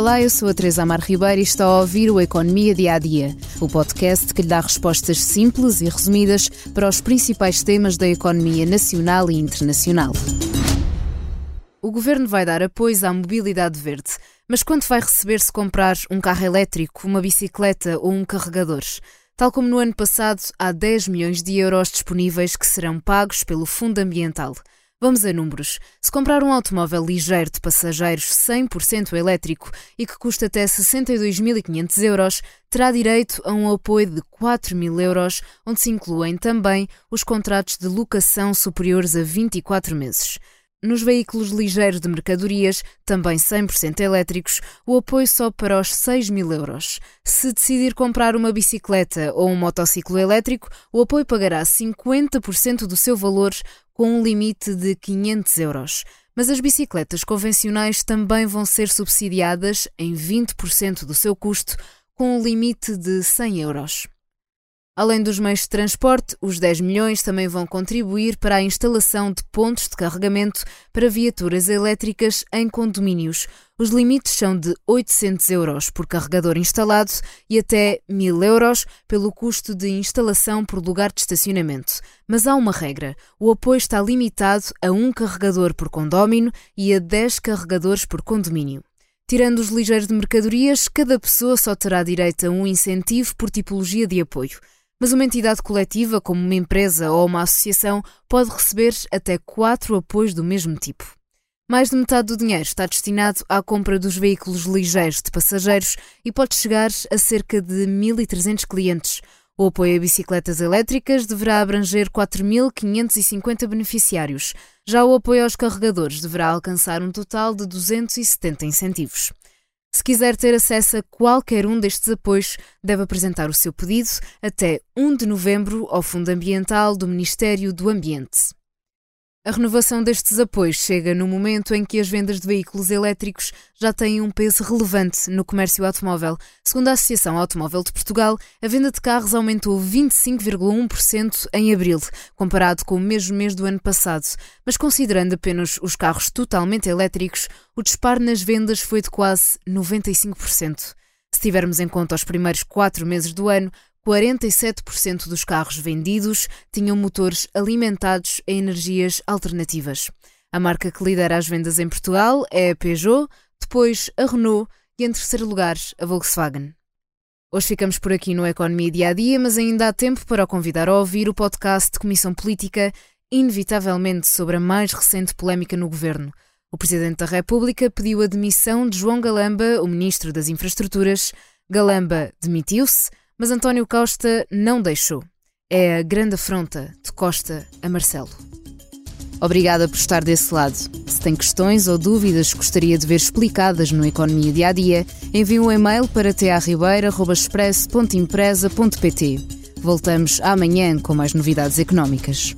Olá, eu sou a Teresa Amar Ribeiro e está a ouvir o Economia Dia a Dia, o podcast que lhe dá respostas simples e resumidas para os principais temas da economia nacional e internacional. O governo vai dar apoio à mobilidade verde, mas quanto vai receber se comprar um carro elétrico, uma bicicleta ou um carregador? Tal como no ano passado, há 10 milhões de euros disponíveis que serão pagos pelo Fundo Ambiental. Vamos a números. Se comprar um automóvel ligeiro de passageiros 100% elétrico e que custa até 62.500 euros, terá direito a um apoio de 4.000 euros, onde se incluem também os contratos de locação superiores a 24 meses. Nos veículos ligeiros de mercadorias, também 100% elétricos, o apoio sobe para os 6 mil euros. Se decidir comprar uma bicicleta ou um motociclo elétrico, o apoio pagará 50% do seu valor, com um limite de 500 euros. Mas as bicicletas convencionais também vão ser subsidiadas em 20% do seu custo, com um limite de 100 euros. Além dos meios de transporte, os 10 milhões também vão contribuir para a instalação de pontos de carregamento para viaturas elétricas em condomínios. Os limites são de 800 euros por carregador instalado e até 1000 euros pelo custo de instalação por lugar de estacionamento. Mas há uma regra: o apoio está limitado a um carregador por condómino e a 10 carregadores por condomínio. Tirando os ligeiros de mercadorias, cada pessoa só terá direito a um incentivo por tipologia de apoio mas uma entidade coletiva, como uma empresa ou uma associação, pode receber até quatro apoios do mesmo tipo. Mais de metade do dinheiro está destinado à compra dos veículos ligeiros de passageiros e pode chegar a cerca de 1.300 clientes. O apoio a bicicletas elétricas deverá abranger 4.550 beneficiários. Já o apoio aos carregadores deverá alcançar um total de 270 incentivos. Se quiser ter acesso a qualquer um destes apoios, deve apresentar o seu pedido até 1 de novembro ao Fundo Ambiental do Ministério do Ambiente. A renovação destes apoios chega no momento em que as vendas de veículos elétricos já têm um peso relevante no comércio automóvel. Segundo a Associação Automóvel de Portugal, a venda de carros aumentou 25,1% em abril, comparado com o mesmo mês do ano passado. Mas considerando apenas os carros totalmente elétricos, o disparo nas vendas foi de quase 95%. Se tivermos em conta os primeiros quatro meses do ano, 47% dos carros vendidos tinham motores alimentados a energias alternativas. A marca que lidera as vendas em Portugal é a Peugeot, depois a Renault e, em terceiro lugar, a Volkswagen. Hoje ficamos por aqui no Economia Dia a Dia, mas ainda há tempo para o convidar a ouvir o podcast de Comissão Política, inevitavelmente sobre a mais recente polémica no governo. O Presidente da República pediu a demissão de João Galamba, o Ministro das Infraestruturas. Galamba demitiu-se mas António Costa não deixou. É a grande afronta de Costa a Marcelo. Obrigada por estar desse lado. Se tem questões ou dúvidas que gostaria de ver explicadas no Economia Dia a Dia, envie um e-mail para tearribeira.express.empresa.pt. Voltamos amanhã com mais novidades económicas.